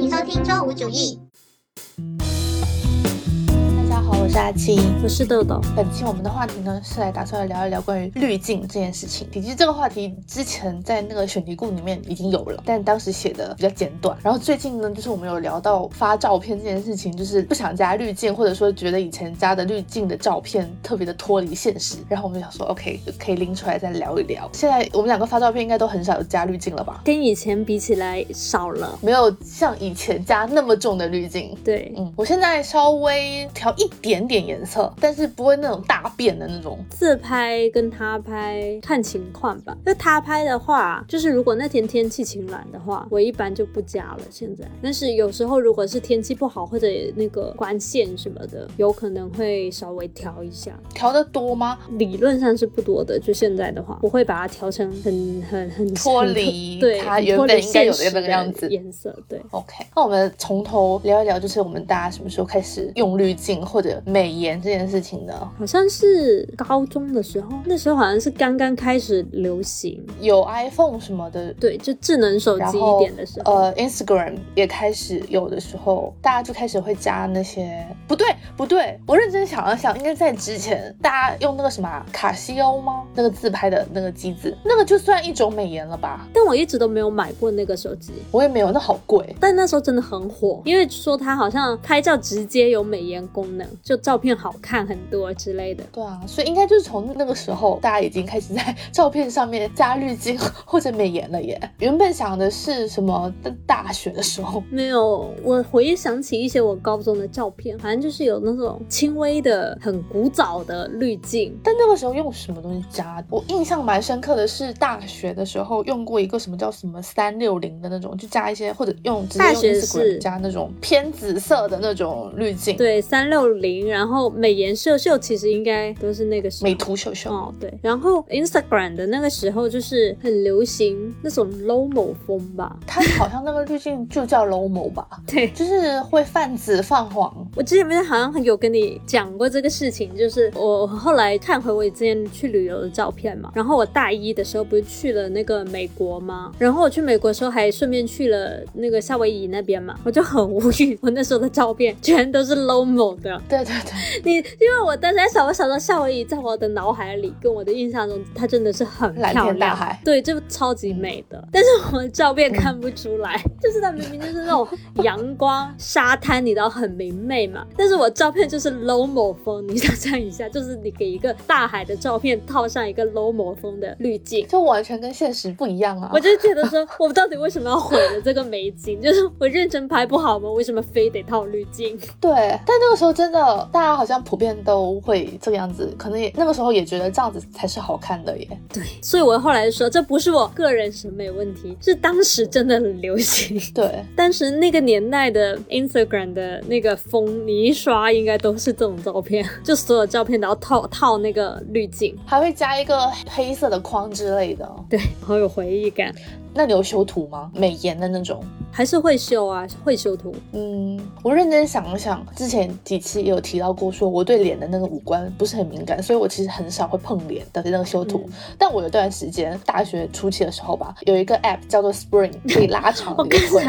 请收听周五主义。我是阿青，我是豆豆。本期我们的话题呢，是来打算来聊一聊关于滤镜这件事情。其实这个话题之前在那个选题库里面已经有了，但当时写的比较简短。然后最近呢，就是我们有聊到发照片这件事情，就是不想加滤镜，或者说觉得以前加的滤镜的照片特别的脱离现实。然后我们想说，OK，可以拎出来再聊一聊。现在我们两个发照片应该都很少有加滤镜了吧？跟以前比起来少了，没有像以前加那么重的滤镜。对，嗯，我现在稍微调一点。点点颜色，但是不会那种大变的那种。自拍跟他拍看情况吧。就他拍的话，就是如果那天天气晴朗的话，我一般就不加了。现在，但是有时候如果是天气不好或者那个光线什么的，有可能会稍微调一下。调的多吗？理论上是不多的。就现在的话，我会把它调成很很很脱离 对它原本应该有的那个样子颜色。对，OK。那我们从头聊一聊，就是我们大家什么时候开始用滤镜或者。美颜这件事情的，好像是高中的时候，那时候好像是刚刚开始流行，有 iPhone 什么的，对，就智能手机一点的时候，呃，Instagram 也开始有的时候，大家就开始会加那些，不对不对，我认真想了想，应该在之前，大家用那个什么卡西欧吗？那个自拍的那个机子，那个就算一种美颜了吧？但我一直都没有买过那个手机，我也没有，那好贵。但那时候真的很火，因为说它好像拍照直接有美颜功能，就。照片好看很多之类的，对啊，所以应该就是从那个时候，大家已经开始在照片上面加滤镜或者美颜了耶。原本想的是什么？大学的时候没有，我回想起一些我高中的照片，反正就是有那种轻微的、很古早的滤镜。但那个时候用什么东西加？我印象蛮深刻的是大学的时候用过一个什么叫什么三六零的那种，就加一些或者用直接用 Instagram 加那种偏紫色的那种滤镜。对，三六零。然后美颜秀秀其实应该都是那个时候美图秀秀哦，对。然后 Instagram 的那个时候就是很流行那种 Lomo 风吧，它好像那个滤镜就叫 Lomo 吧，对，就是会泛紫泛黄。我之前不是好像有跟你讲过这个事情，就是我后来看回我之前去旅游的照片嘛，然后我大一的时候不是去了那个美国吗？然后我去美国的时候还顺便去了那个夏威夷那边嘛，我就很无语，我那时候的照片全都是 Lomo 的，对对。你因为我当时在想我想到夏威夷，在我的脑海里跟我的印象中，它真的是很漂亮，对，就超级美的。但是我照片看不出来，就是它明明就是那种阳光沙滩，你知道很明媚嘛。但是我照片就是 low 某风，你想象一下，就是你给一个大海的照片套上一个 low 某风的滤镜，就完全跟现实不一样啊！我就觉得说，我到底为什么要毁了这个美景？就是我认真拍不好吗？为什么非得套滤镜？对，但那个时候真的。大家好像普遍都会这个样子，可能也那个时候也觉得这样子才是好看的耶。对，所以我后来说，这不是我个人审美问题，是当时真的很流行。对，当时那个年代的 Instagram 的那个风，你一刷应该都是这种照片，就所有照片都要套套那个滤镜，还会加一个黑色的框之类的。对，好有回忆感。那你有修图吗？美颜的那种，还是会修啊，会修图。嗯，我认真想了想，之前几期也有提到过，说我对脸的那个五官不是很敏感，所以我其实很少会碰脸的那个修图。但我有段时间大学初期的时候吧，有一个 app 叫做 Spring，可以拉长你的腿。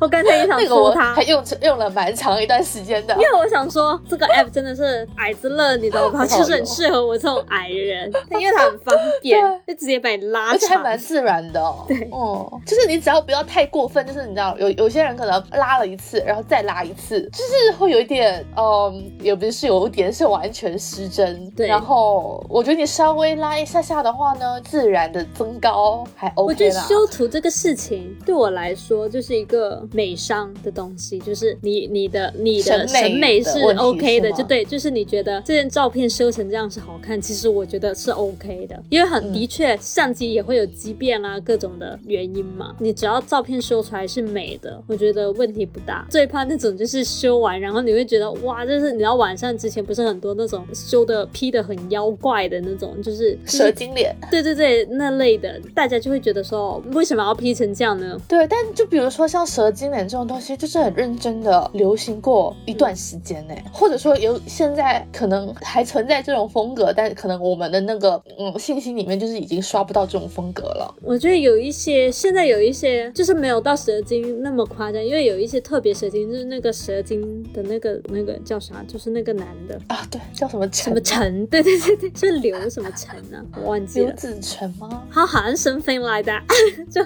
我刚才也想 说它，还用用了蛮长一段时间的。因为我想说，这个 app 真的是矮子乐，你知道吗？就是很适合我这种矮人，因为它很方便，就直接把你拉长，而且还蛮自然的。对。哦，就是你只要不要太过分，就是你知道有有些人可能拉了一次，然后再拉一次，就是会有一点，嗯，也不是有一点，是完全失真。对，然后我觉得你稍微拉一下下的话呢，自然的增高还 OK 我觉得修图这个事情对我来说就是一个美商的东西，就是你你的你的审美是 OK 的，就对，就是你觉得这件照片修成这样是好看，其实我觉得是 OK 的，因为很的确相机也会有畸变啊，各种。的原因嘛，你只要照片修出来是美的，我觉得问题不大。最怕那种就是修完，然后你会觉得哇，就是你知道晚上之前不是很多那种修的 P 的很妖怪的那种，就是蛇精脸。对对对，那类的，大家就会觉得说，为什么要 P 成这样呢？对，但就比如说像蛇精脸这种东西，就是很认真的流行过一段时间呢，或者说有现在可能还存在这种风格，但可能我们的那个嗯信息里面就是已经刷不到这种风格了。我觉得有一。一些现在有一些就是没有到蛇精那么夸张，因为有一些特别蛇精，就是那个蛇精的那个那个叫啥，就是那个男的啊，对，叫什么什么陈？对对对对，是刘什么陈呢？我忘记了。刘子成吗？他好像 something like that，就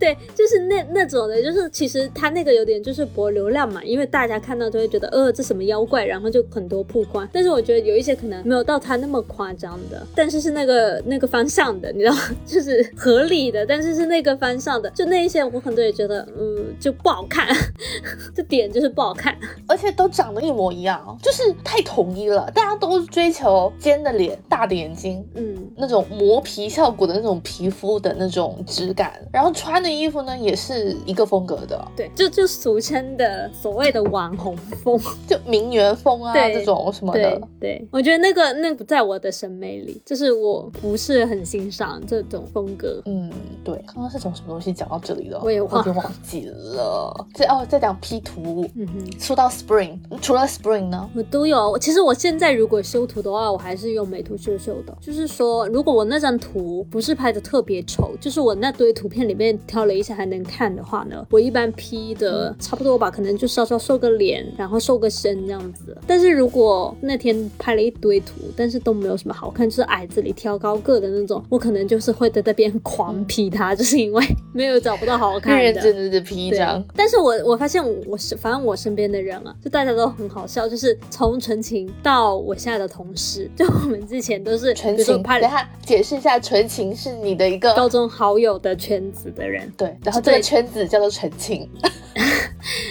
对，就是那那种的，就是其实他那个有点就是博流量嘛，因为大家看到都会觉得呃这什么妖怪，然后就很多曝光。但是我觉得有一些可能没有到他那么夸张的，但是是那个那个方向的，你知道，就是合理的，但是是那个方向的，就那一些我很多也觉得嗯就不好看，这点就是不好看，而且都长得一模一样，就是太统一了，大家都追求尖的脸、大的眼睛，嗯，那种磨皮效果的那种皮肤的那种质感，然后穿的衣服呢也是一个风格的，对，就就俗称的所谓的网红风，就名媛风啊这种什么的，对，我觉得那个那不在我的审美里，就是我不是很欣赏这种风格，嗯，对，刚刚是从什么东西讲到这里的？我也忘记了，这哦在讲 P 图，嗯哼，说到 Spring，除了 Spring 呢，我都有，其实我现在如果修图的话，我还是用美图秀秀的，就是说如果我那张图不是拍的特别丑，就是我那堆图片里面挑了一下还能看的话呢，我一般 P 的差不多吧，可能就稍稍瘦个脸，然后瘦个身这样子。但是如果那天拍了一堆图，但是都没有什么好看，就是矮子里挑高个的那种，我可能就是会在那边狂 P 它，就是因为 没有找不到好看的。认真的拼一张。但是我我发现我是反正我身边的人啊，就大家都很好笑，就是从纯情到我现在的同事，就我们之前都是纯情。等下解释一下，纯情是你的一个高中好友的圈子的人。对，然后这个圈子叫做纯情。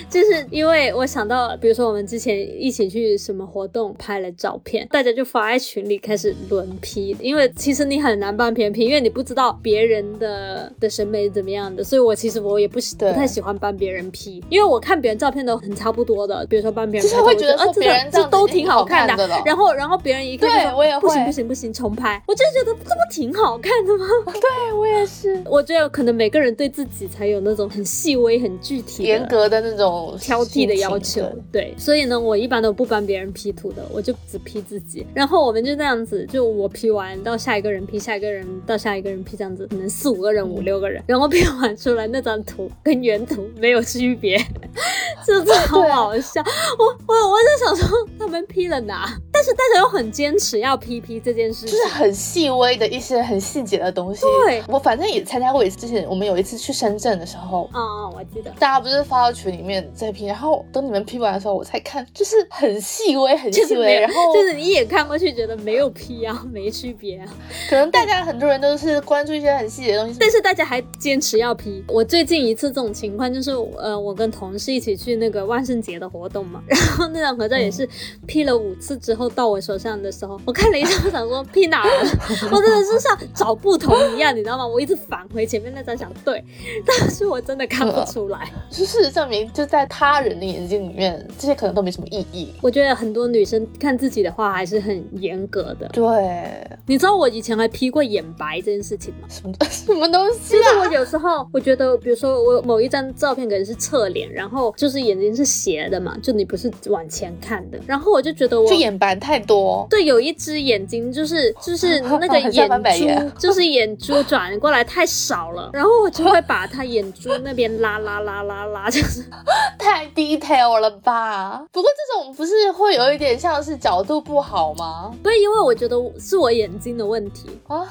就是因为我想到，比如说我们之前一起去什么活动拍了照片，大家就发在群里开始轮批。因为其实你很难帮别人批因为你不知道别人的的审美怎么样的。所以我其实我也不喜不太喜欢帮别人 P，因为我看别人照片都很差不多的。比如说帮别人，就是会觉得啊，这这都挺好看的。然后然后别人一看就说不行不行不行重拍，我就觉得这不挺好看的吗？对我也是。我觉得可能每个人对自己才有那种很细微很具体严格的那种挑剔的要求。对，所以呢，我一般都不帮别人 P 图的，我就只 P 自己。然后我们就这样子，就我 P 完到下一个人 P，下一个人到下一个人 P，这样子，可能四五个人、五六个人，然后 P 完出来那张图跟原图没有区别，这超好笑。我我我就想说，他们 P 了哪？但是大家又很坚持要 P P 这件事，就是很细微的一些很细节的东西。对，我反正也参加过一次，之前我们有一次去深圳的时候，啊，我记得大家不是发到群里面在 P，然后等你们 P 完的时候，我才看，就是很细微，很细微，然后就是你一眼看过去觉得没有 P 啊，没区别啊。可能大家很多人都是关注一些很细节的东西，但是大家还坚持要 P。我最近一次这种情况就是，呃，我跟同事一起去那个万圣节的活动嘛，然后那张合照也是 P 了五次之后到我手上的时候，我看了一下，我想说 P 哪了？我真的是像找不同一样，你知道吗？我一直返回前面那张想对，但是我真的看不出来。就事实证明，就在他人的眼睛里面，这些可能都没什么意义。我觉得很多女生看自己的话还是很严格的。对，你知道我以前还 P 过眼白这件事情吗？什么什么东 西？就是我有时候我觉得，比如说我某一张照片可能是侧脸，然后就是眼睛是斜的嘛，就你不是往前看的，然后我就觉得我就眼白太多。对，有一只眼睛就是就是那个 眼珠，就是眼珠转过来太少了，然后我就会把它眼珠那边拉拉拉拉拉，就是太 detail 了吧？不过这种不是会有一点像是角度不好吗？对，因为我觉得是我眼睛的问题啊。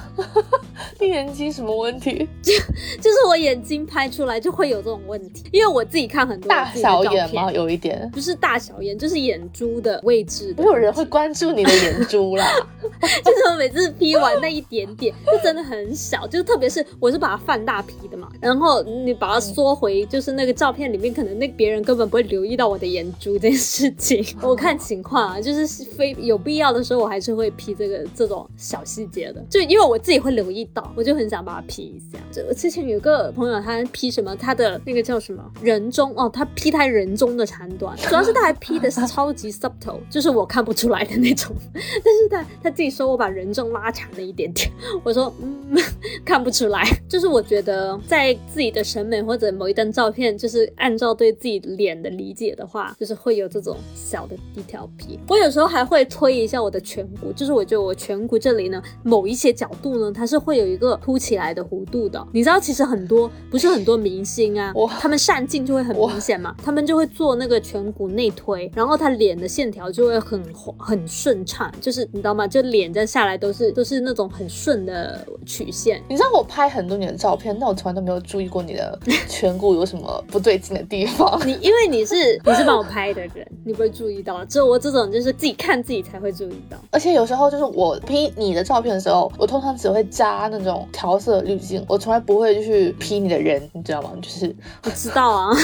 你眼睛什么问题？就就是我眼睛拍出来就会有这种问题，因为我自己看很多大小眼吗？有一点不是大小眼，就是眼珠的位置。没有人会关注你的眼珠啦。就是我每次 P 完那一点点，就真的很小，就特别是我是把它放大 P 的嘛，然后你把它缩回，就是那个照片里面，可能那别人根本不会留意到我的眼珠这件事情。我看情况啊，就是非有必要的时候，我还是会 P 这个这种小细节的，就因为我自己会留意到，我就很想把它 P 一下。就之前有个朋友他 P 什么，他的那个叫什么人中哦，他 P 他人中的长短，主要是他还 P 的是超级 subtle，就是我看不出来的那种，但是他他。自己说我把人中拉长了一点点，我说 嗯看不出来，就是我觉得在自己的审美或者某一张照片，就是按照对自己脸的理解的话，就是会有这种小的低调皮。我有时候还会推一下我的颧骨，就是我觉得我颧骨这里呢，某一些角度呢，它是会有一个凸起来的弧度的。你知道，其实很多不是很多明星啊，他们上镜就会很明显嘛，他们就会做那个颧骨内推，然后他脸的线条就会很很顺畅，就是你知道吗？就脸这样下来都是都是那种很顺的曲线。你知道我拍很多年的照片，但我从来都没有注意过你的颧骨有什么不对劲的地方。你因为你是你是帮我拍的人，你不会注意到。只有我这种就是自己看自己才会注意到。而且有时候就是我 P 你的照片的时候，我通常只会加那种调色滤镜，我从来不会去 P 你的人，你知道吗？就是我知道啊。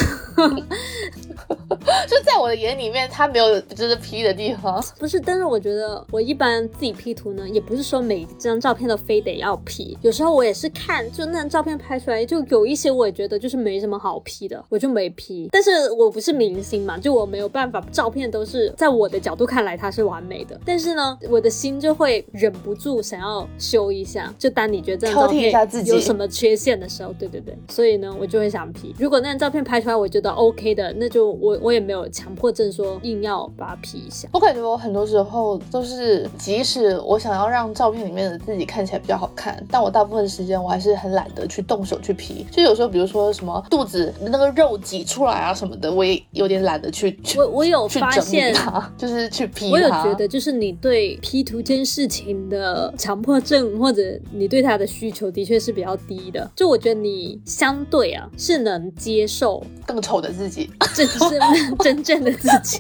就在我的眼里面，他没有就是 P 的地方。不是，但是我觉得我一般自己 P 图呢，也不是说每张照片都非得要 P。有时候我也是看，就那张照片拍出来，就有一些我也觉得就是没什么好 P 的，我就没 P。但是我不是明星嘛，就我没有办法，照片都是在我的角度看来它是完美的。但是呢，我的心就会忍不住想要修一下。就当你觉得这张照片有什么缺陷的时候，对对对，所以呢，我就会想 P。如果那张照片拍出来我觉得 OK 的，那就我我也没有强迫症说硬要把它 P 一下。我感觉我很多时候都是，即使我想要让照片里面的自己看起来比较好看，但我大部分时间我还是很懒得去动手去 P。就有时候，比如说什么肚子那个肉挤出来啊什么的，我也有点懒得去。我我有发现，就是去 P。我有觉得，就是你对 P 图这件事情的强迫症，或者你对它的需求的确是比较低的。就我觉得你相对啊是能接受更丑的自己，这是 真正的自己。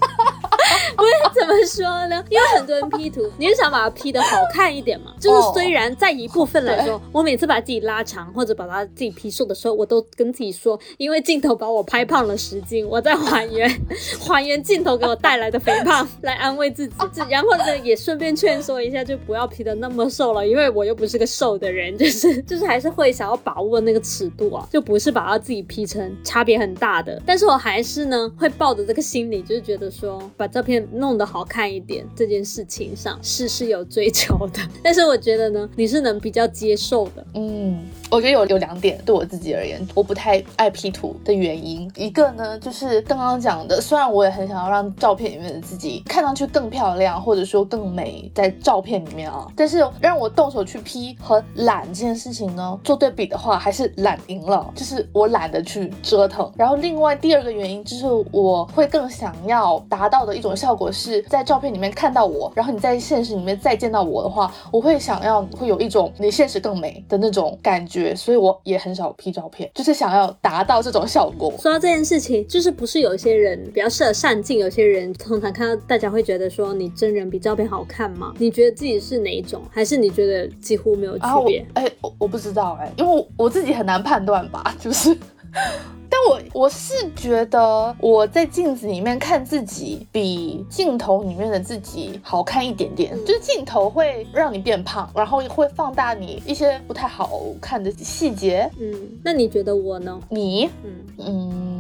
我怎么说呢？因为很多人 P 图，你是想把它 P 的好看一点嘛？就是虽然在一部分来说，我每次把自己拉长或者把它自己 P 瘦的时候，我都跟自己说，因为镜头把我拍胖了十斤，我在还原 还原镜头给我带来的肥胖，来安慰自己。然后呢，也顺便劝说一下，就不要 P 的那么瘦了，因为我又不是个瘦的人，就是 就是还是会想要把握那个尺度啊，就不是把它自己 P 成差别很大的。但是我还是呢，会抱着这个心理，就是觉得说把照片。弄得好看一点这件事情上是是有追求的，但是我觉得呢，你是能比较接受的，嗯。我觉得有有两点对我自己而言，我不太爱 P 图的原因。一个呢，就是刚刚讲的，虽然我也很想要让照片里面的自己看上去更漂亮，或者说更美，在照片里面啊，但是让我动手去 P 和懒这件事情呢，做对比的话，还是懒赢了。就是我懒得去折腾。然后另外第二个原因，就是我会更想要达到的一种效，是在照片里面看到我，然后你在现实里面再见到我的话，我会想要会有一种你现实更美的那种感觉。所以我也很少 P 照片，就是想要达到这种效果。说到这件事情，就是不是有些人比较适合上镜，有些人通常看到大家会觉得说你真人比照片好看吗？你觉得自己是哪一种？还是你觉得几乎没有区别？哎，我我不知道哎，因为我自己很难判断吧，就是。但我我是觉得我在镜子里面看自己比镜头里面的自己好看一点点，就是镜头会让你变胖，然后会放大你一些不太好看的细节。嗯，那你觉得我呢？你？嗯嗯。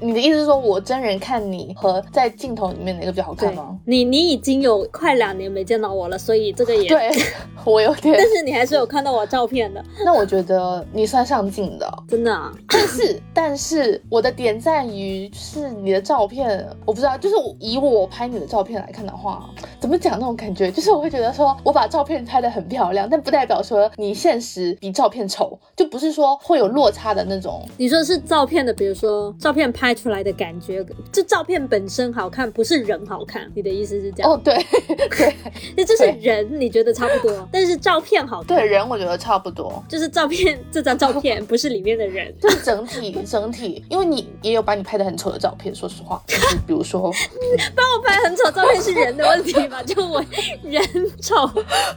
你的意思是说我真人看你和在镜头里面哪个比较好看吗？你你已经有快两年没见到我了，所以这个也对 我有点。但是你还是有看到我照片的。那我觉得你算上镜的，真的。啊。但是 但是我的点在于是你的照片，我不知道，就是以我拍你的照片来看的话，怎么讲那种感觉，就是我会觉得说我把照片拍的很漂亮，但不代表说你现实比照片丑，就不是说会有落差的那种。你说是照片的，比如说照片拍。拍出来的感觉，这照片本身好看，不是人好看。你的意思是这样？哦，对 对，那就是人，你觉得差不多，但是照片好看。对人，我觉得差不多，就是照片这张照片不是里面的人，就是整体整体。因为你也有把你拍的很丑的照片，说实话，就是比如说，帮我拍很丑照片是人的问题吧？就我人丑，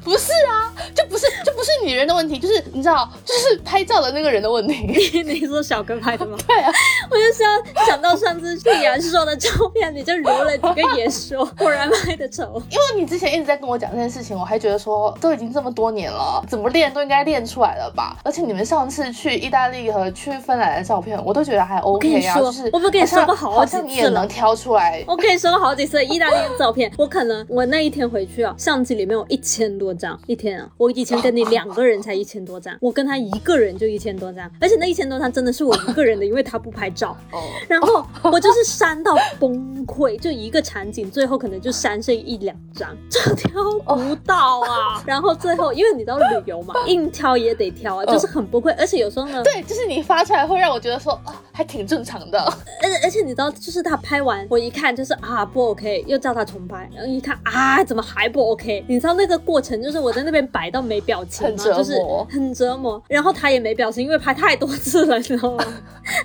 不是啊，就不是就不是女人的问题，就是你知道，就是拍照的那个人的问题。你说小哥拍的吗？对啊，我就是要。想到上次去阳说的照片，你就留了几个眼说，果然拍的丑。因为你之前一直在跟我讲这件事情，我还觉得说都已经经这么多年了，怎么练都应该练出来了吧？而且你们上次去意大利和去芬兰的照片，我都觉得还 OK 啊，就是我不跟你说过好几次你也能挑出来。我跟你说过好几次意大利的照片，我可能我那一天回去啊，相机里面有一千多张，一天啊，我以前跟你两个人才一千多张，我跟他一个人就一千多张，而且那一千多张真的是我一个人的，因为他不拍照。哦。然后我就是删到崩溃，就一个场景，最后可能就删剩一两张，就挑不到啊。然后最后，因为你知道旅游嘛，硬挑也得挑啊，就是很崩溃。而且有时候呢，对，就是你发出来会让我觉得说啊，还挺正常的。而而且你知道，就是他拍完，我一看就是啊不 OK，又叫他重拍，然后一看啊怎么还不 OK？你知道那个过程就是我在那边摆到没表情吗？就是很折磨。然后他也没表情，因为拍太多次了，你知道吗？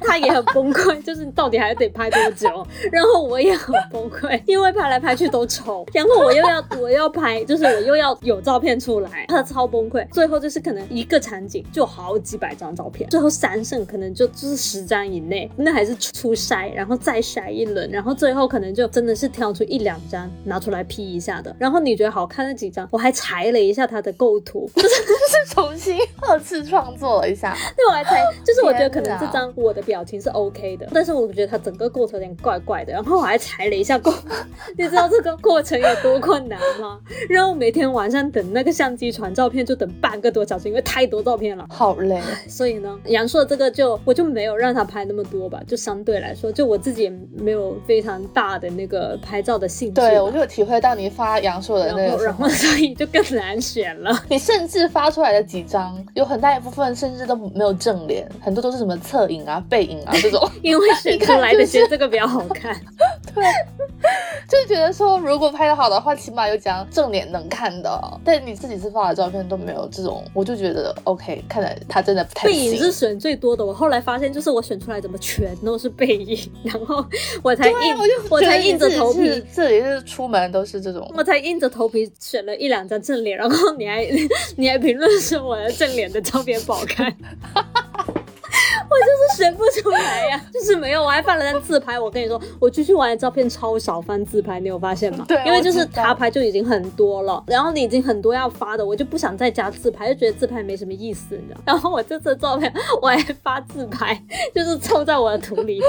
他也很崩溃，就是到底还得拍多久？然后我也很崩溃，因为拍来拍去都丑，然后我又要我要拍，就是我又要有照片出来，他超崩溃。最后就是可能一个场景就好几百张照片，最后三胜可能就就是十张以内，那还是初筛，然后再筛一轮，然后最后可能就真的是挑出一两张拿出来 P 一下的。然后你觉得好看那几张，我还裁了一下它的构图，就 是重新二次创作了一下。对，我还裁，就是我觉得可能这张我的表情是 OK 的，但是我觉得它整个构图有点怪怪的。然后我还裁了一下构，你知道这个过程有多困难吗？然后每天晚上等那个相机传照片就等半个多小时，因为太多照片了，好累。所以呢，杨硕这个就我就没有让他拍那么多吧，就相对来说，就我自己也没有非常大的那个拍照的兴趣。对，我就体会到你发杨朔的那个，然后所以就更难选了。你甚至发出来的几张，有很大一部分甚至都没有正脸，很多都是什么侧影啊、背影啊这种，因为 选出来的觉得这个比较好看。对，就是觉得说，如果拍的好的话，起码有几张正脸能看的。但你自己是发的照片都没有这种，我就觉得 OK，看来他真的不太背影是选最多的。我后来发现，就是我选出来怎么全都是背影，然后我才硬，我才硬着头皮，这里是出门都是这种，我才硬着头皮选了一两张正脸，然后你还 你还评论说我的正脸的照片不好看。我就是选不出来呀，就是没有。我还放了张自拍，我跟你说，我出去玩的照片超少翻自拍，你有发现吗？对，因为就是他拍就已经很多了，然后你已经很多要发的，我就不想再加自拍，就觉得自拍没什么意思，你知道。然后我这次照片我还发自拍，就是凑在我的图里。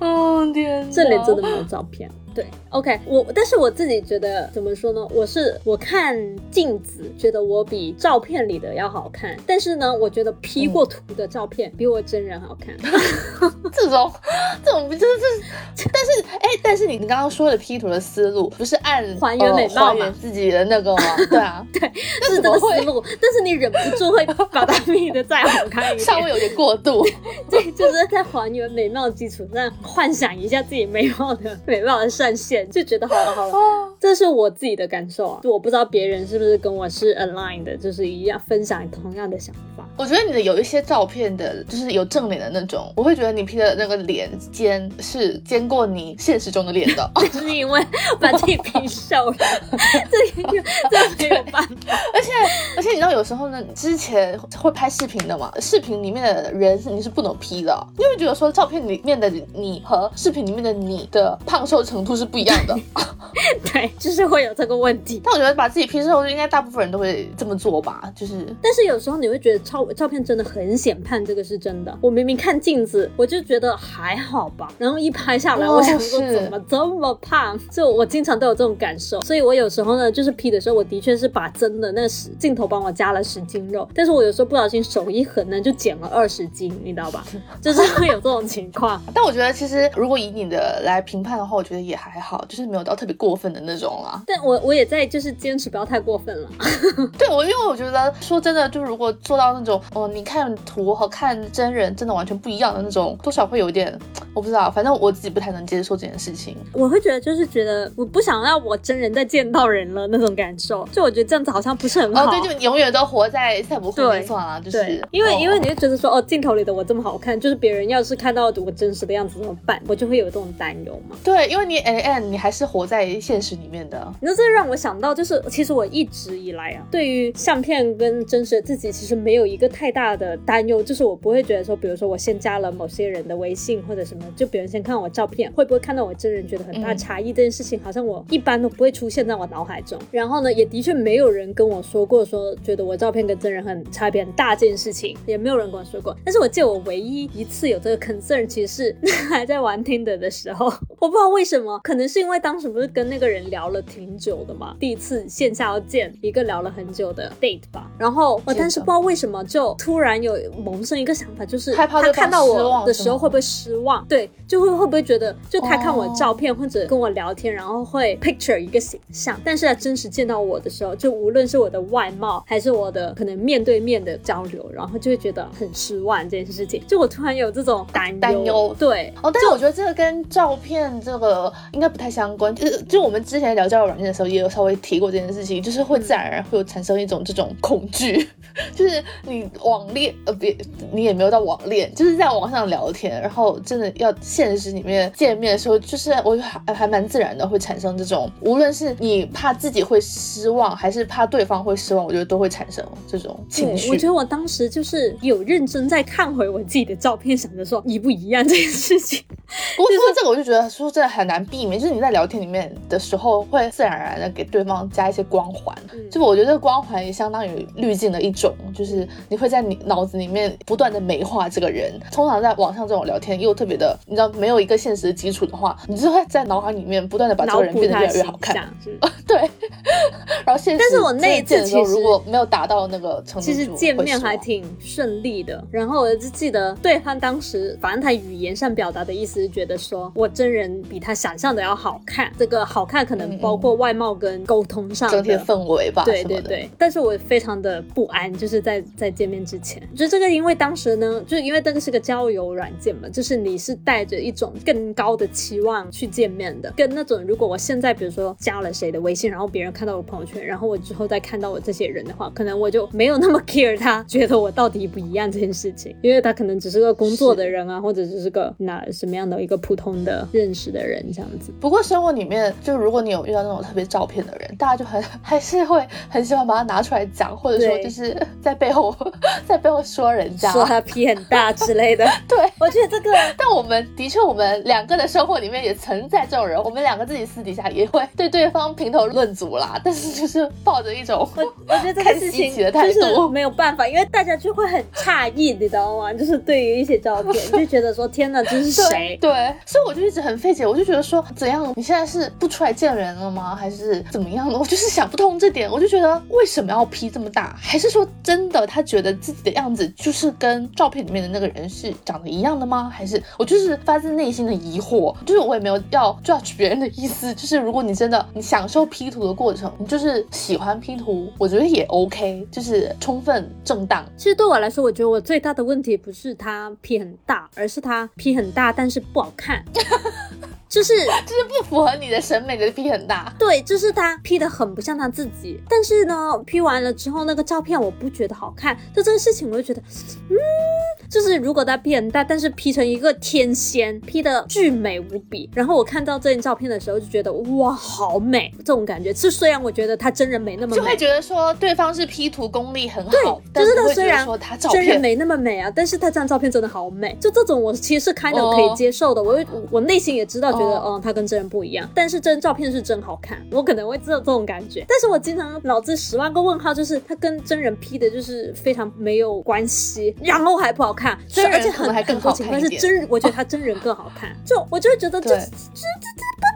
哦天，这里真的没有照片。对，OK，我但是我自己觉得怎么说呢？我是我看镜子觉得我比照片里的要好看，但是呢，我觉得 P 过图的照片比我真人好看。这种这种不就是，但是哎，但是你你刚刚说的 P 图的思路不是按 还原美貌原？自己的那个吗？对啊，对，是这个思路。但是你忍不住会把它 P 的再好看一点，稍微有点过度。对，就是在还原美貌基础上幻想一下自己美貌的美貌的善。线就觉得好了好了，这是我自己的感受啊，就我不知道别人是不是跟我是 aligned 的，就是一样分享同样的想法。我觉得你的有一些照片的，就是有正脸的那种，我会觉得你 P 的那个脸尖是尖过你现实中的脸的，是因为把自己 P 瘦了，这这没有办法。而且而且你知道有时候呢，之前会拍视频的嘛，视频里面的人是你是不能 P 的，因为觉得说照片里面的你和视频里面的你的胖瘦程度是不一样的。对，就是会有这个问题。但我觉得把自己 P 瘦，应该大部分人都会这么做吧，就是。但是有时候你会觉得照。照片真的很显胖，这个是真的。我明明看镜子，我就觉得还好吧，然后一拍下来，我想说怎么这么胖？就我经常都有这种感受，所以我有时候呢，就是 P 的时候，我的确是把真的那十镜头帮我加了十斤肉，但是我有时候不小心手一横呢，就减了二十斤，你知道吧？就是会有这种情况。但我觉得其实如果以你的来评判的话，我觉得也还好，就是没有到特别过分的那种啦。但我我也在就是坚持不要太过分了。对我，因为我觉得说真的，就是如果做到那种。哦，你看图和看真人真的完全不一样的那种，多少会有点，我不知道，反正我自己不太能接受这件事情。我会觉得就是觉得我不想让我真人再见到人了那种感受，就我觉得这样子好像不是很好。哦，对，就永远都活在赛博朋克算了，就是因为因为你就觉得说哦，镜头里的我这么好看，就是别人要是看到我真实的样子怎么办？我就会有这种担忧嘛。对，因为你 N N 你还是活在现实里面的。那这让我想到，就是其实我一直以来啊，对于相片跟真实的自己，其实没有一个太大的。担忧就是我不会觉得说，比如说我先加了某些人的微信或者什么就别人先看我照片，会不会看到我真人，觉得很大差异这件事情，好像我一般都不会出现在我脑海中。然后呢，也的确没有人跟我说过说觉得我照片跟真人很差别很大这件事情，也没有人跟我说过。但是我记得我唯一一次有这个 concern，其实是 还在玩 Tinder 的时候，我不知道为什么，可能是因为当时不是跟那个人聊了挺久的嘛，第一次线下要见一个聊了很久的 date 吧。然后我当时不知道为什么就突然有萌生一个想法，就是他看到我的时候会不会失望？对，就会会不会觉得就他看我照片或者跟我聊天，然后会 picture 一个形象，但是他真实见到我的时候，就无论是我的外貌还是我的可能面对面的交流，然后就会觉得很失望这件事情。就我突然有这种担担忧，对哦，但是我觉得这个跟照片这个应该不太相关。就是就我们之前聊交友软件的时候，也有稍微提过这件事情，就是会自然而然会有产生一种这种恐惧，就是你网恋呃别你也没有到网恋，就是在网上聊天，然后真的要现实里面见面的时候，就是我还还蛮自然的会产生这种，无论是你怕自己会失望，还是怕对方会失望，我觉得都会产生这种情绪。我觉得我当时就是有认真在看回我自己的照片，想着说一不一样这件事情。不过说这个，我就觉得说真的很难避免，就是你在聊天里面的时候，会自然而然的给对方加一些光环。就我觉得光环也相当于滤镜的一种，就是你会在你脑子里面不断的美化这个人。通常在网上这种聊天又特别的，你知道没有一个现实的基础的话，你就会在脑海里面不断的把这个人变得越来越好看。对。然后现实，但是我那一次其实如果没有达到那个程度，其实见面还挺顺利的。然后我就记得对方当时，反正他语言上表达的意思是觉得说我真人比他想象的要好看。这个好看可能包括外貌跟沟通上整体氛围吧。对对对。但是我非常的不安，就是在在见面之前，就这个因为当时呢，就因为这个是个交友软件嘛，就是你是带着一种更高的期望去见面的，跟那种如果我现在比如说加了谁的微信，然后别人看到我朋友圈，然后我之后再看到我这些人的话，可能我就没有那么 care 他觉得我到底不一样这件事情，因为他可能只是个工作的人啊，或者只是个那什么样的一个普通的认识的人这样子。不过生活里面，就如果你有遇到那种特别照片的人，大家就很还是会很喜欢把它拿出来讲，或者说就是在背后 在背后说人家，说他屁很大之类的。对，我觉得这个，但我们的确，我们两个的生活里面也存在这种人，我们两个自己私底下也会对对方评头论足啦，但是就是抱着一种我我觉得这个事情就是没有办法，因为大家就会很诧异，你知道吗？就是对于一些照片，就觉得说天哪，这是谁？对，所以我就一直很费解，我就觉得说怎样？你现在是不出来见人了吗？还是怎么样的？我就是想不通这点，我就觉得为什么要 P 这么大？还是说真的他觉得自己的样子就是跟照片里面的那个人是长得一样的吗？还是我就就是发自内心的疑惑，就是我也没有要 judge 别人的意思，就是如果你真的你享受 P 图的过程，你就是喜欢 P 图，我觉得也 OK，就是充分正当。其实对我来说，我觉得我最大的问题不是它 P 很大，而是它 P 很大，但是不好看。就是 就是不符合你的审美的 P 很大，对，就是他 P 的很不像他自己。但是呢，P 完了之后那个照片我不觉得好看，就这个事情我就觉得，嗯，就是如果他 P 很大，但是 P 成一个天仙，P 的巨美无比。然后我看到这张照片的时候就觉得哇，好美，这种感觉。是虽然我觉得他真人没那么美，就会觉得说对方是 P 图功力很好，对，就是他虽然说他真人没那么美啊，但是他这张照片真的好美。就这种我其实是开的可以接受的，我我内心也知道。觉得嗯，他跟真人不一样，但是真照片是真好看，我可能会知道这种感觉。但是我经常脑子十万个问号，就是他跟真人 P 的，就是非常没有关系，然后还不好看，所以而且很还更好看但是真，我觉得他真人更好看，就我就会觉得这这这这。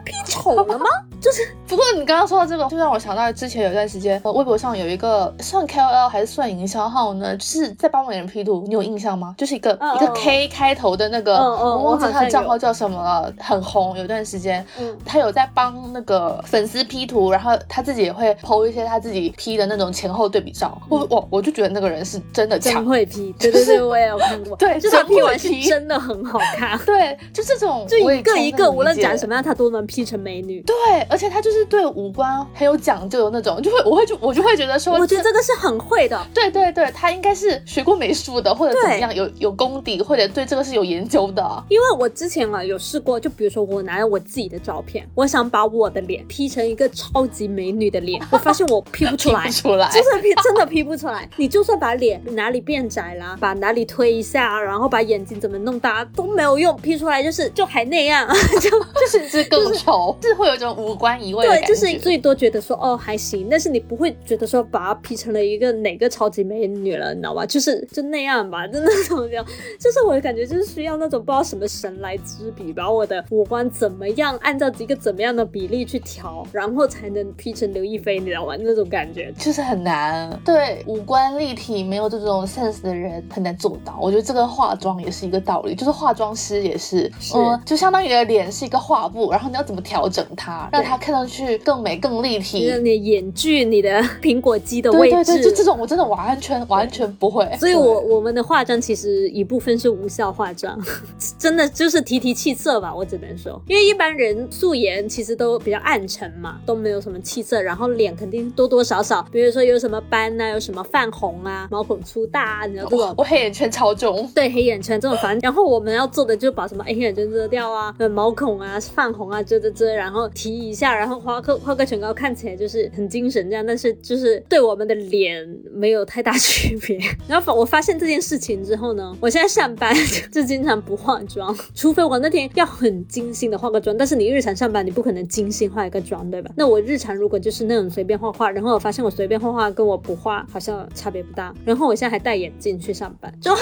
P 丑了吗？就是，不过你刚刚说到这个，就让我想到之前有一段时间，微博上有一个算 KOL 还是算营销号呢，就是在帮别人 P 图，你有印象吗？就是一个一个 K 开头的那个，我忘记他的账号叫什么了，很红，有段时间，他有在帮那个粉丝 P 图，然后他自己也会 PO 一些他自己 P 的那种前后对比照，我我我就觉得那个人是真的 真会 P，对对对，我也有看过，对，就他 P 完是真的很好看，对，就这种，就一个一个无论长什么样，他都能。P 成美女，对，而且她就是对五官很有讲究的那种，就会我会就我就会觉得说，我觉得这个是很会的。对对对，她应该是学过美术的，或者怎么样，有有功底，或者对这个是有研究的。因为我之前啊有试过，就比如说我拿了我自己的照片，我想把我的脸 P 成一个超级美女的脸，我发现我 P 不出来，出来，就是 P 真的 P 不出来。你就算把脸哪里变窄啦，把哪里推一下，然后把眼睛怎么弄大都没有用，P 出来就是就还那样，就就是是更丑，是会有一种五官移位对，就是最多觉得说哦还行，但是你不会觉得说把它 P 成了一个哪个超级美女了，你知道吧？就是就那样吧，就那种样，就是我的感觉就是需要那种不知道什么神来之笔，把我的五官怎么样按照一个怎么样的比例去调，然后才能 P 成刘亦菲，你知道吗？那种感觉就是很难。对，五官立体没有这种 sense 的人很难做到。我觉得这个化妆也是一个道理，就是化妆师也是，嗯，就相当于你的脸是一个画布，然后你要怎么调整它，让它看上去更美、更立体。你的眼距、你的苹果肌的位置，对对对，就这种我真的完全完全不会。所以我我们的化妆其实一部分是无效化妆，真的就是提提气色吧，我只能说，因为一般人素颜其实都比较暗沉嘛，都没有什么气色，然后脸肯定多多少少，比如说有什么斑啊，有什么泛红啊，毛孔粗大啊，你知道这种。我黑眼圈超重，对黑眼圈这种烦。然后我们要做的就是把什么黑眼圈遮掉啊，毛孔啊、泛红啊遮遮遮，然后提一下，然后画个画个唇膏，看起来就是很精神这样，但是就是对我们的脸没有太大区别。然后我发现这件事情之后呢，我现在上班就经常不化妆，除非我那天要很精心的化个妆。但是你日常上班你不可能精心化一个妆，对吧？那我日常如果就是那种随便画画，然后我发现我随便画画跟我不画好像差别不大。然后我现在还戴眼镜去上班，就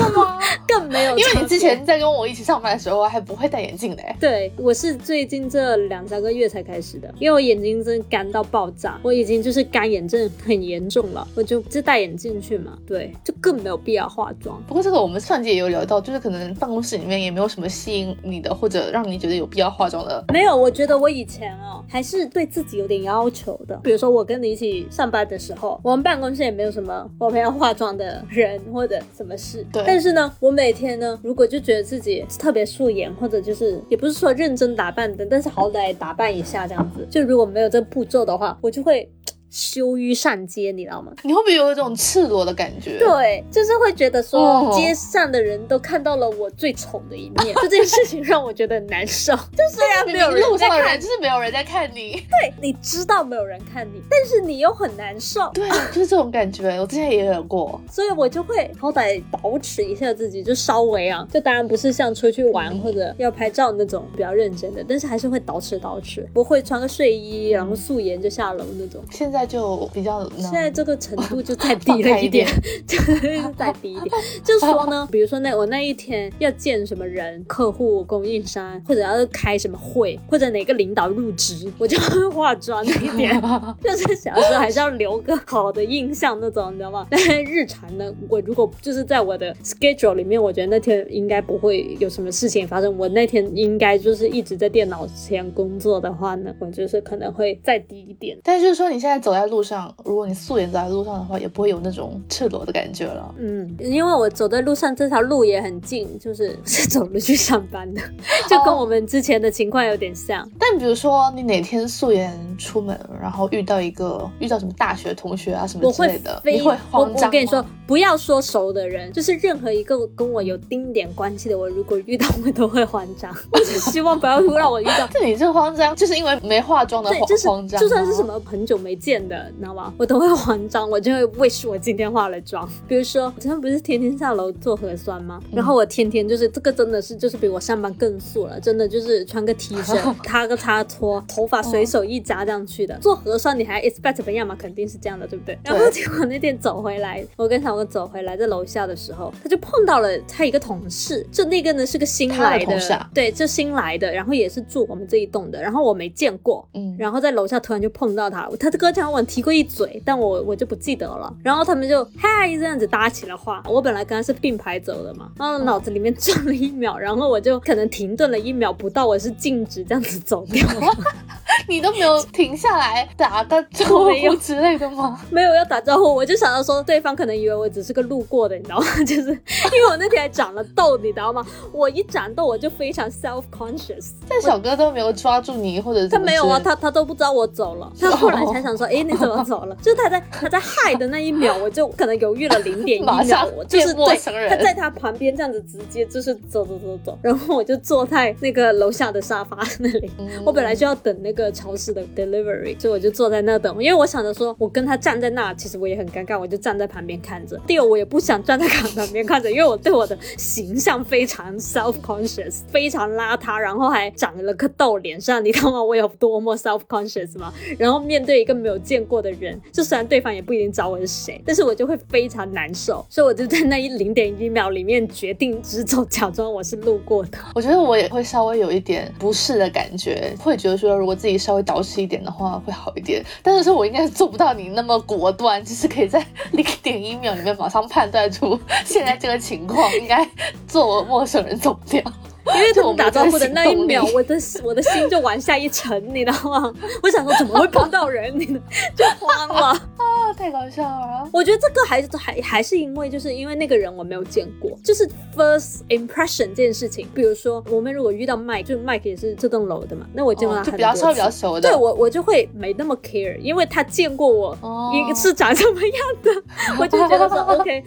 更没有。因为你之前在跟我一起上班的时候还不会戴眼镜的。对，我是最近这两三个月才开始的，因为我眼睛真的干到爆炸，我已经就是干眼症很严重了，我就就戴眼镜去嘛。对，就更没有必要化妆。不过这个我们上集也有聊到，就是可能办公室里面也没有什么吸引你的，或者让你觉得有必要化妆的。没有，我觉得我以前哦还是对自己有点要求的。比如说我跟你一起上班的时候，我们办公室也没有什么我们要化妆的人或者什么事。对。但是呢，我每天呢，如果就觉得自己特别素颜，或者就是也不是说认真打扮的，但是好歹打扮一下这样子，就如果没有这步骤的话，我就会。羞于上街，你知道吗？你会不会有一种赤裸的感觉？对，就是会觉得说街上的人都看到了我最丑的一面，这件事情让我觉得很难受。就虽然没有路上的人，就是没有人在看你。对，你知道没有人看你，但是你又很难受。对，就是这种感觉。我之前也有过，所以我就会好歹保持一下自己，就稍微啊，就当然不是像出去玩或者要拍照那种比较认真的，但是还是会捯饬捯饬，不会穿个睡衣然后素颜就下楼那种。现在。那就比较，现在这个程度就再 低了一点，就是再低一点。就是说呢，比如说那我那一天要见什么人，客户、供应商，或者要开什么会，或者哪个领导入职，我就会化妆一点，就是想说还是要留个好的印象那种，你知道吗？但是日常呢，我如果就是在我的 schedule 里面，我觉得那天应该不会有什么事情发生。我那天应该就是一直在电脑前工作的话呢，我就是可能会再低一点。但就是说你现在。走在路上，如果你素颜走在路上的话，也不会有那种赤裸的感觉了。嗯，因为我走在路上，这条路也很近，就是是走路去上班的，就跟我们之前的情况有点像。但比如说你哪天素颜出门，然后遇到一个遇到什么大学同学啊什么之类的，你会慌张我我跟你说，不要说熟的人，就是任何一个跟我有丁点关系的，我如果遇到我都会慌张。我只希望不要让我遇到。这你这慌张，就是因为没化妆的慌张。就算是什么很久没见。的，你知道吗？我都会慌张，我就会 wish 我今天化了妆。比如说，我今天不是天天下楼做核酸吗？然后我天天就是这个，真的是就是比我上班更素了，真的就是穿个 T 恤，擦个擦拖，头发随手一扎这样去的。做核酸你还 expect 怎么样嘛？肯定是这样的，对不对？然后结果那天走回来，我跟小哥走回来，在楼下的时候，他就碰到了他一个同事，就那个呢是个新来的，对，就新来的，然后也是住我们这一栋的，然后我没见过，嗯，然后在楼下突然就碰到他，他跟我讲。我提过一嘴，但我我就不记得了。然后他们就嗨这样子搭起了话。我本来跟他是并排走的嘛，然后脑子里面转了一秒，然后我就可能停顿了一秒不到，我是静止这样子走掉了。你都没有停下来打个招呼之类的吗？没有要打招呼，我就想到说对方可能以为我只是个路过的，你知道吗？就是因为我那天还长了痘，你知道吗？我一长痘我就非常 self conscious。但小哥都没有抓住你，或者他没有啊，他他都不知道我走了，他 后来才想说，哎，你怎么走了？就他在他在嗨的那一秒，我就可能犹豫了零点一秒，我就是对他在他旁边这样子直接就是走走走走，然后我就坐在那个楼下的沙发那里，我本来就要等那个超市的 delivery，所以我就坐在那等，因为我想着说我跟他站在那，其实我也很尴尬，我就站在旁边看着。第二，我也不想站在旁边看着，因为我对我的形象非常 self conscious，非常邋遢，然后还长了个痘脸上，你知道吗？我有多么 self conscious 吗？然后面对一个没有见过的人，就虽然对方也不一定知道我是谁，但是我就会非常难受，所以我就在那一零点一秒里面决定直走，假装我是路过的。我觉得我也会稍微有一点不适的感觉，会觉得说如果自己稍微捯饬一点的话会好一点，但是说我应该是做不到你那么果断，就是可以在零点一秒里面马上判断出现在这个情况应该做陌生人走掉。因为他们打招呼的那一秒，我的我的心就往下一沉，你知道吗？我想说怎么会碰到人，你就慌了啊！太搞笑了。我觉得这个还是还还是因为就是因为那个人我没有见过，就是 first impression 这件事情。比如说我们如果遇到 Mike，就 Mike 也是这栋楼的嘛，那我见过他就比较稍微比较熟的，对我我就会没那么 care，因为他见过我一是长什么样的，我就觉得说 OK。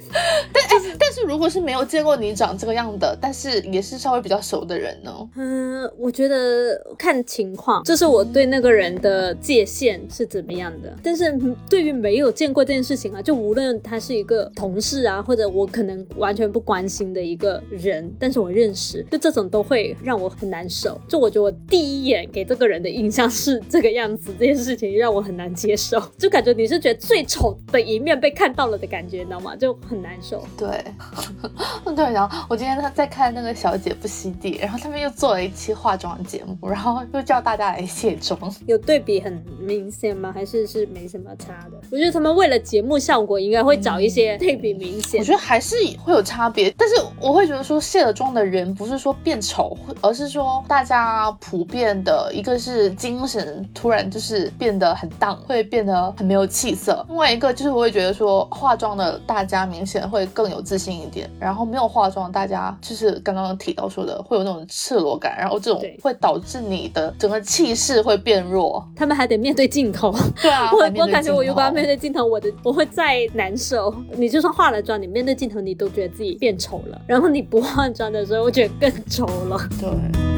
但是但是如果是没有见过你长这个样的，但是也是稍微比较。熟的人呢？嗯，我觉得看情况，就是我对那个人的界限是怎么样的。但是对于没有见过这件事情啊，就无论他是一个同事啊，或者我可能完全不关心的一个人，但是我认识，就这种都会让我很难受。就我觉得我第一眼给这个人的印象是这个样子，这件事情让我很难接受。就感觉你是觉得最丑的一面被看到了的感觉，你知道吗？就很难受。对，对。然后我今天他在看那个小姐不吸。然后他们又做了一期化妆节目，然后又叫大家来卸妆，有对比很明显吗？还是是没什么差的？我觉得他们为了节目效果，应该会找一些对比明显。我觉得还是会有差别，但是我会觉得说卸了妆的人不是说变丑，而是说大家普遍的一个是精神突然就是变得很荡，会变得很没有气色。另外一个就是我会觉得说化妆的大家明显会更有自信一点，然后没有化妆大家就是刚刚提到说的。会有那种赤裸感，然后这种会导致你的整个气势会变弱。他们还得面对镜头，对啊，我我感觉我如果要面对镜头，我的我会再难受。你就算化了妆，你面对镜头，你都觉得自己变丑了。然后你不化妆的时候，我觉得更丑了。对。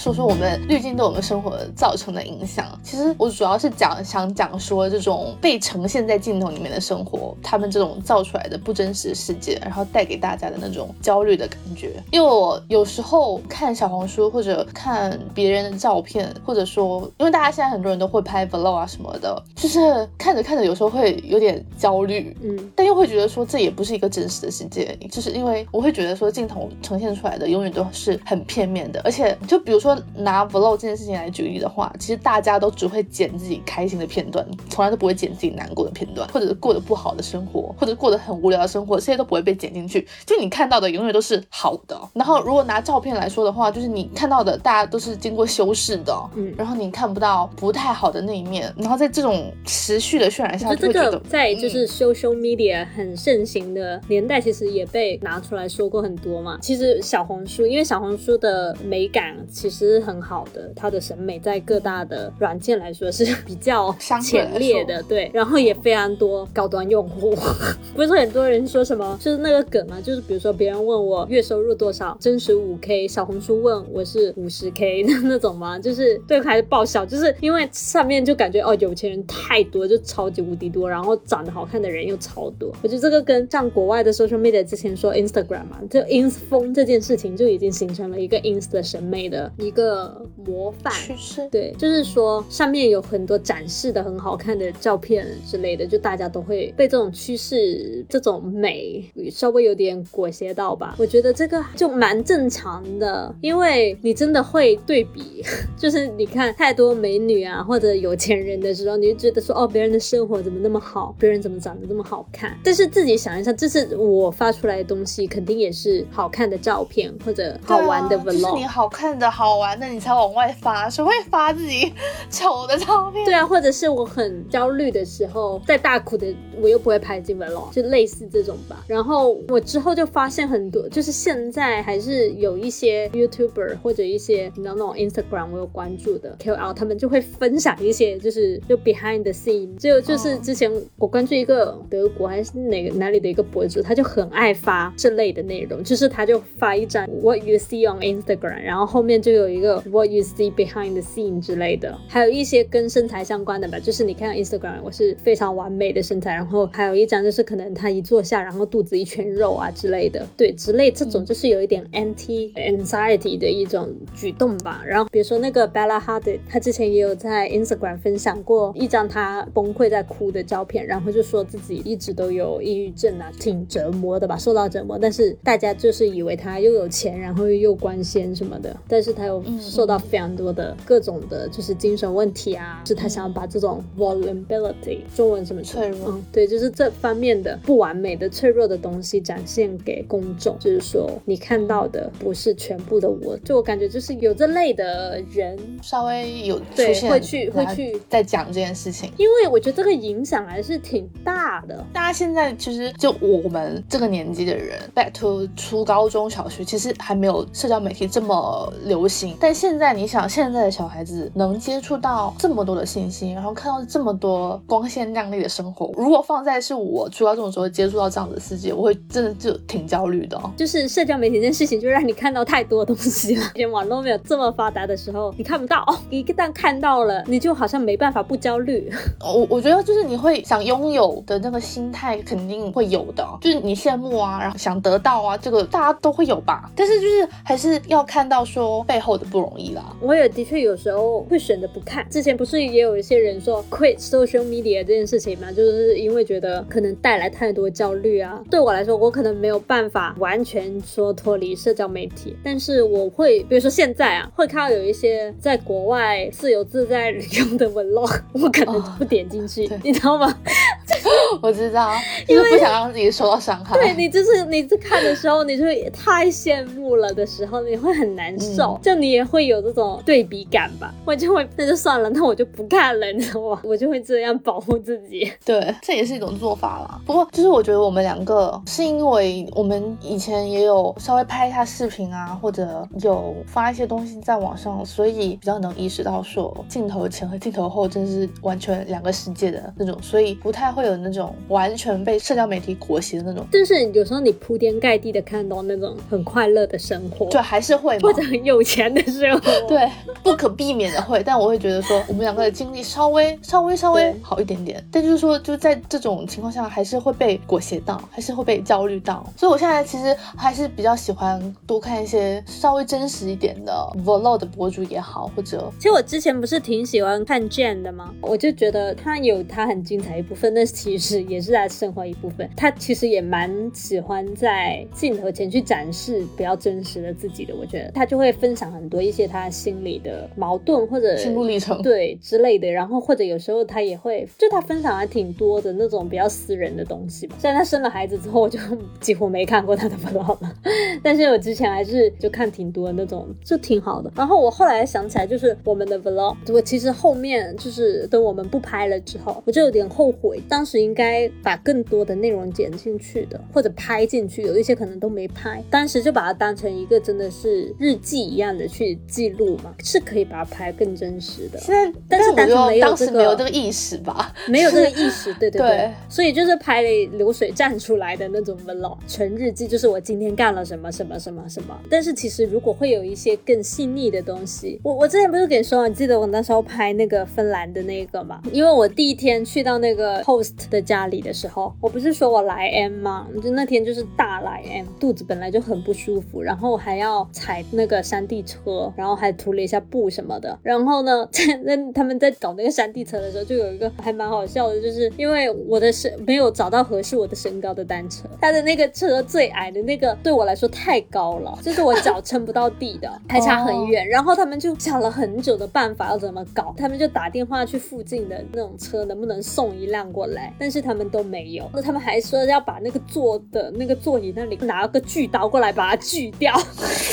说说我们滤镜对我们生活造成的影响。其实我主要是讲想讲说这种被呈现在镜头里面的生活，他们这种造出来的不真实的世界，然后带给大家的那种焦虑的感觉。因为我有时候看小红书或者看别人的照片，或者说因为大家现在很多人都会拍 vlog 啊什么的，就是看着看着有时候会有点焦虑，嗯，但又会觉得说这也不是一个真实的世界，就是因为我会觉得说镜头呈现出来的永远都是很片面的，而且就比如说。拿 vlog 这件事情来举例的话，其实大家都只会剪自己开心的片段，从来都不会剪自己难过的片段，或者是过得不好的生活，或者过得很无聊的生活，这些都不会被剪进去。就你看到的永远都是好的。然后如果拿照片来说的话，就是你看到的大家都是经过修饰的，嗯，然后你看不到不太好的那一面。然后在这种持续的渲染下，就这个在就是 social media 很盛行的年代，其实也被拿出来说过很多嘛。其实小红书，因为小红书的美感其实。是很好的，他的审美在各大的软件来说是比较前列的，对，然后也非常多高端用户。不是很多人说什么，就是那个梗嘛，就是比如说别人问我月收入多少，真实五 K，小红书问我是五十 K 的那种吗？就是对开始爆笑，就是因为上面就感觉哦，有钱人太多，就超级无敌多，然后长得好看的人又超多。我觉得这个跟像国外的 social media 之前说 Instagram 嘛，就 ins 风这件事情就已经形成了一个 ins 的审美的一个。个模范趋势，对，就是说上面有很多展示的很好看的照片之类的，就大家都会被这种趋势、这种美稍微有点裹挟到吧。我觉得这个就蛮正常的，因为你真的会对比，就是你看太多美女啊或者有钱人的时候，你就觉得说哦，别人的生活怎么那么好，别人怎么长得这么好看？但是自己想一下，这是我发出来的东西，肯定也是好看的照片或者好玩的 vlog，是你好看的好。完，那你才往外发，谁会发自己丑的照片？对啊，或者是我很焦虑的时候，在大哭的，我又不会拍进 vlog，就类似这种吧。然后我之后就发现很多，就是现在还是有一些 YouTuber 或者一些你知道那种 Instagram 我有关注的 KOL，他们就会分享一些就是就 behind the scene，就就是之前我关注一个德国还是哪个哪里的一个博主，他就很爱发这类的内容，就是他就发一张 What you see on Instagram，然后后面就有一个 What you see behind the scene 之类的，还有一些跟身材相关的吧，就是你看 Instagram 我是非常完美的身材，然后还有一张就是可能他一坐下，然后肚子一圈肉啊之类的，对，之类这种就是有一点 anti anxiety 的一种举动吧。然后比如说那个 Bella Hadid，他之前也有在 Instagram 分享过一张他崩溃在哭的照片，然后就说自己一直都有抑郁症啊，挺折磨的吧，受到折磨。但是大家就是以为他又有钱，然后又又官仙什么的，但是他又受到非常多的各种的，就是精神问题啊，是他想要把这种 vulnerability 中文什么脆弱，嗯，对，就是这方面的不完美的脆弱的东西展现给公众，就是说你看到的不是全部的我，就我感觉就是有这类的人稍微有对出现，会去会去在讲这件事情。因为我觉得这个影响还是挺大的。大家现在其实就我们这个年纪的人，back to 初高中小学，其实还没有社交媒体这么流行。但现在你想，现在的小孩子能接触到这么多的信息，然后看到这么多光鲜亮丽的生活，如果放在是我初高中的时候接触到这样的世界，我会真的就挺焦虑的、哦。就是社交媒体这件事情，就让你看到太多东西了。以前网络没有这么发达的时候，你看不到哦。一旦看到了，你就好像没办法不焦虑。我我觉得就是你会想拥有的那个心态肯定会有的，就是你羡慕啊，然后想得到啊，这个大家都会有吧。但是就是还是要看到说背后的不容易啦。我也的确有时候会选择不看。之前不是也有一些人说 quit social media 这件事情嘛，就是因为觉得可能带来太多焦虑啊。对我来说，我可能没有办法完全说脱离社交媒体，但是我会，比如说现在啊，会看到有一些在国外自由自在旅游的 vlog，我可能不点进去，对你知道吗？我知道，因为不想让自己受到伤害。对你就是你在看的时候，你就会太羡慕了的时候，你会很难受，就你也会有这种对比感吧。我就会那就算了，那我就不看了，你知道吗？我就会这样保护自己。对，这也是一种做法啦。不过，就是我觉得我们两个是因为我们以前也有稍微拍一下视频啊，或者有发一些东西在网上，所以比较能意识到说镜头前和镜头后真是完全两个世界的那种，所以不太会有那种完全被社交媒体裹挟的那种。但是有时候你铺天盖地的看到那种很快乐的生活，对，还是会或者很有钱的生活，对，不可避免的会，但我会觉得说，我们两个的经历稍微、稍微、稍微好一点点，但就是说，就在这种情况下，还是会被裹挟到，还是会被焦虑到，所以我现在其实还是比较喜欢多看一些稍微真实一点的 vlog 的博主也好，或者其实我之前不是挺喜欢看 Jane 的吗？我就觉得他有他很精彩一部分，但是其实也是他生活一部分。他其实也蛮喜欢在镜头前去展示比较真实的自己的。我觉得他就会分享很多一些他心里的矛盾或者心路历程。对之类的，然后或者有时候他也会，就他分享还挺多的那种比较私人的东西吧。虽然他生了孩子之后，我就几乎没看过他的 vlog 了，但是我之前还是就看挺多的那种，就挺好的。然后我后来想起来，就是我们的 vlog，我其实后面就是等我们不拍了之后，我就有点后悔，当时应该把更多的内容剪进去的，或者拍进去，有一些可能都没拍，当时就把它当成一个真的是日记一样的去记录嘛，是可以把它拍更真实的。现在，但是我当时没有这个意识吧，没有这个意识，对对对，对所以就是拍了流水站出来的那种 vlog，纯日记，就是我今天干了什么什么什么什么。但是其实如果会有一些更细腻的东西，我我之前不是跟你说，你记得我那时候拍那个芬兰的那个嘛？因为我第一天去到那个 host 的家里的时候，我不是说我来 M 吗？就那天就是大来 M，肚子本来就很不舒服，然后还要踩那个山地车，然后还涂了一下布什么的。然后呢，在那他们在搞那个山地车的时候，就有一个还蛮好笑的，就是因为我的身没有找到合适我的身高的单车，他的那个车最矮的那个对我来说太高了，就是我脚撑不到地的，还差很远。然后他们就想了很久的办法要怎么搞，他们就打电话去附近的那种车能不能送一辆过来，但是是他们都没有。那他们还说要把那个坐的那个座椅那里拿个锯刀过来把它锯掉，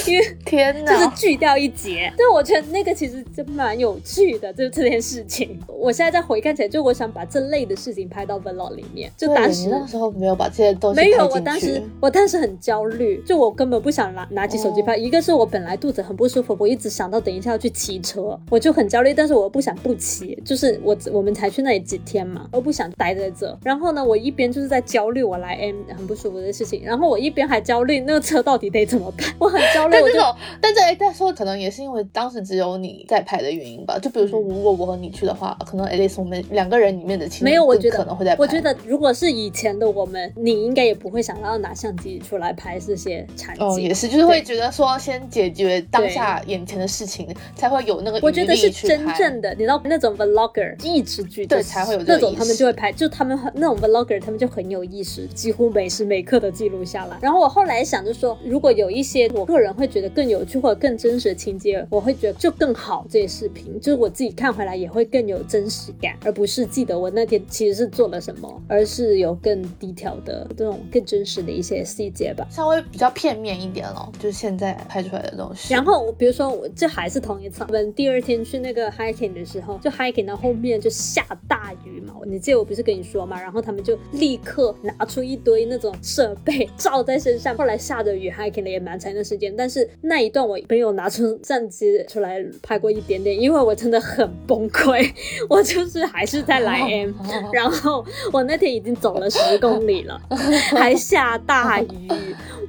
因为天哪，就是锯掉一截。但我觉得那个其实真蛮有趣的，就这件事情。我现在再回看起来，就我想把这类的事情拍到 vlog 里面。就当时那时候没有把这些东西没有，我当时我当时很焦虑，就我根本不想拿拿起手机拍。一个是我本来肚子很不舒服，我一直想到等一下要去骑车，我就很焦虑。但是我又不想不骑，就是我我们才去那里几天嘛，我不想待在这。然后呢，我一边就是在焦虑我来 M 很不舒服的事情，然后我一边还焦虑那个车到底得怎么办，我很焦虑。但这种，但这哎，但说可能也是因为当时只有你在拍的原因吧。就比如说，如果我和你去的话，可能 at least 我们两个人里面的情没有，我觉得可能会在拍。我觉得如果是以前的我们，你应该也不会想到拿相机出来拍这些场景。哦，也是，就是会觉得说先解决当下眼前的事情，才会有那个。我觉得是真正的，你知道那种 vlogger 意识剧对才会有那种，他们就会拍，就他们那种 vlogger，他们就很有意识，几乎每时每刻都记录下来。然后我后来想就说，如果有一些我个人会觉得更有趣或者更真实的情节，我会觉得就更好。这些视频就是我自己看回来也会更有真实感，而不是记得我那天其实是做了什么，而是有更低调的这种更真实的一些细节吧，稍微比较片面一点咯，就是现在拍出来的东西。然后比如说我这还是同一次，我们第二天去那个 hiking 的时候，就 hiking 到后面就下大雨嘛，你记得我不是跟你说嘛，然后他们就立刻拿出一堆那种设备罩在身上，后来下着雨 hiking 了也蛮长的时间，但是那一段我没有拿出相机出来拍过一点点，因为我真的很崩溃，我就是还是在来 M，然后我那天已经走了十公里了，还下大雨。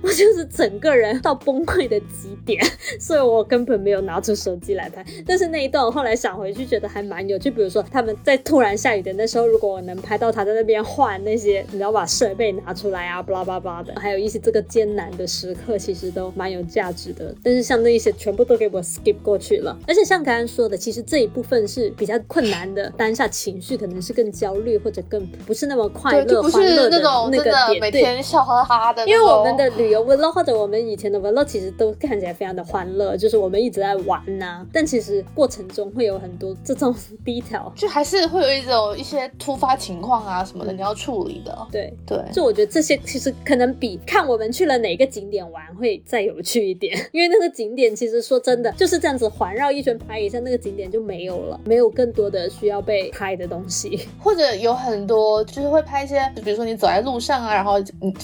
我就是整个人到崩溃的极点，所以我根本没有拿出手机来拍。但是那一段我后来想回去，觉得还蛮有趣。比如说他们在突然下雨的那时候，如果我能拍到他在那边换那些，你要把设备拿出来啊，巴拉巴拉的，还有一些这个艰难的时刻，其实都蛮有价值的。但是像那一些全部都给我 skip 过去了。而且像刚刚说的，其实这一部分是比较困难的，当下情绪可能是更焦虑或者更不是那么快乐、欢乐的那个点。每天笑哈哈的，因为我们的旅。游 vlog 或者我们以前的 vlog 其实都看起来非常的欢乐，就是我们一直在玩呐。但其实过程中会有很多这种 detail，就还是会有一种一些突发情况啊什么的你要处理的。对对，就我觉得这些其实可能比看我们去了哪个景点玩会再有趣一点，因为那个景点其实说真的就是这样子环绕一圈拍一下，那个景点就没有了，没有更多的需要被拍的东西，或者有很多就是会拍一些，比如说你走在路上啊，然后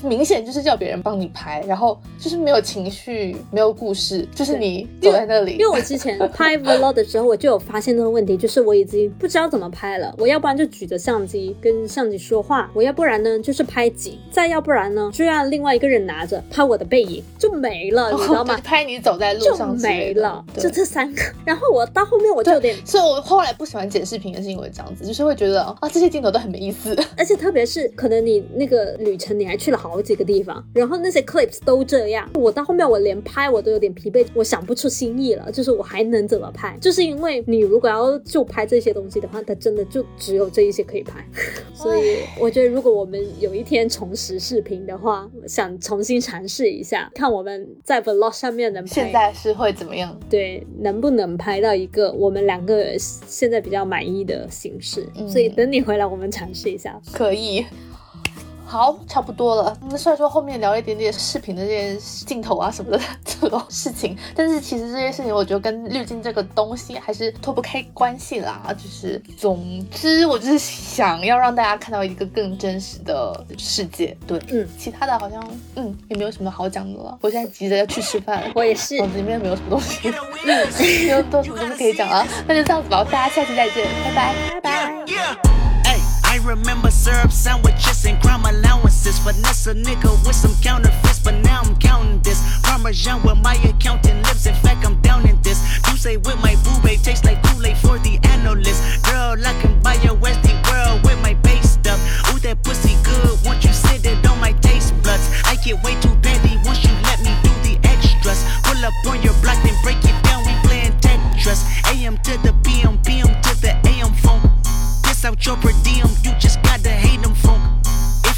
明显就是叫别人帮你拍。然后就是没有情绪，没有故事，就是你坐在那里。因为我之前拍 vlog 的时候，我就有发现那个问题，就是我已经不知道怎么拍了。我要不然就举着相机跟相机说话，我要不然呢就是拍景，再要不然呢就让另外一个人拿着拍我的背影，就没了，你知道吗？拍你走在路上就没了，就这三个。然后我到后面我就有点，所以我后来不喜欢剪视频也是因为这样子，就是会觉得啊这些镜头都很没意思，而且特别是可能你那个旅程你还去了好几个地方，然后那些 clips。都这样，我到后面我连拍我都有点疲惫，我想不出新意了。就是我还能怎么拍？就是因为你如果要就拍这些东西的话，它真的就只有这一些可以拍。所以我觉得，如果我们有一天重拾视频的话，想重新尝试一下，看我们在 vlog 上面能拍现在是会怎么样？对，能不能拍到一个我们两个现在比较满意的形式？所以等你回来，我们尝试一下。可以。好，差不多了。那虽然说后面聊了一点点视频的这些镜头啊什么的这种事情，但是其实这些事情我觉得跟滤镜这个东西还是脱不开关系啦。就是，总之我就是想要让大家看到一个更真实的世界。对，嗯，其他的好像嗯也没有什么好讲的了。我现在急着要去吃饭，我也是，脑子里面没有什么东西，没有多什么东西可以讲了。那就这样子吧，大家下期再见，拜拜，拜拜。Remember syrup sandwiches and crime allowances. Finesse a nigga with some counterfeits, but now I'm counting this. Parmesan with my accountant lips, in fact, I'm down in this. You say with my boo tastes like Kool-Aid for the analyst. Girl, I can buy a Westy world with my base stuff. Ooh, that pussy good, once you sit it on my taste buds. I get way too petty once you let me do the extras. Pull up on your block, then break it down, we playing Tetris. AM to the PM, PM to the AM phone. Piss out your per diem,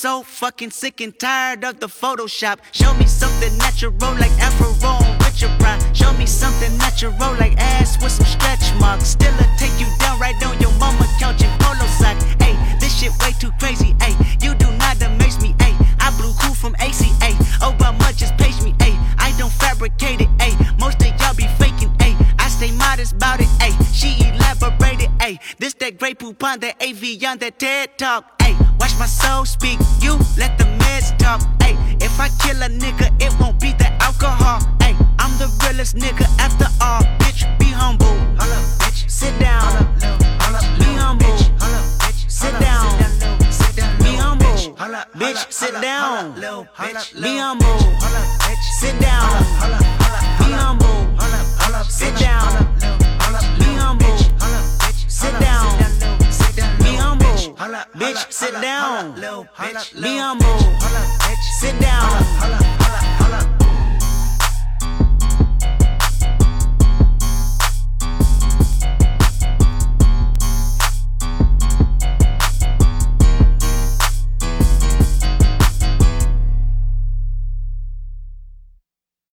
so fucking sick and tired of the Photoshop. Show me something natural like Afro on Pryor. Show me something natural like ass with some stretch marks. Still a take you down right on your mama couch in polo sock. Hey, this shit way too crazy. Hey, you do not amaze me. Hey, I blew cool from ACA. Obama just page me. Hey, I don't fabricate it. Hey, most of y'all be faking. Hey, I stay modest about it. Hey, she elaborated. Ayy, this that great poupon, that av on that TED Talk. Ayy, watch my soul speak. You let the meds talk. Ayy, if I kill a nigga, it won't be the alcohol. Ayy, I'm the realest nigga after all. Bitch, be humble. Hold up, bitch. Sit down. Hold up, little, hold up, little, be humble. Bitch. Hold up, bitch. Sit hold. Up, down, little, sit down be humble. Bitch, hold up, bitch sit down. Hold up, little, hold up, be humble. Hold up, bitch. Sit down. Hold up, hold up, hold up, be humble. Hold up, sit down. Be humble. Humble. Bitch, sit down. Be humble. Sit down.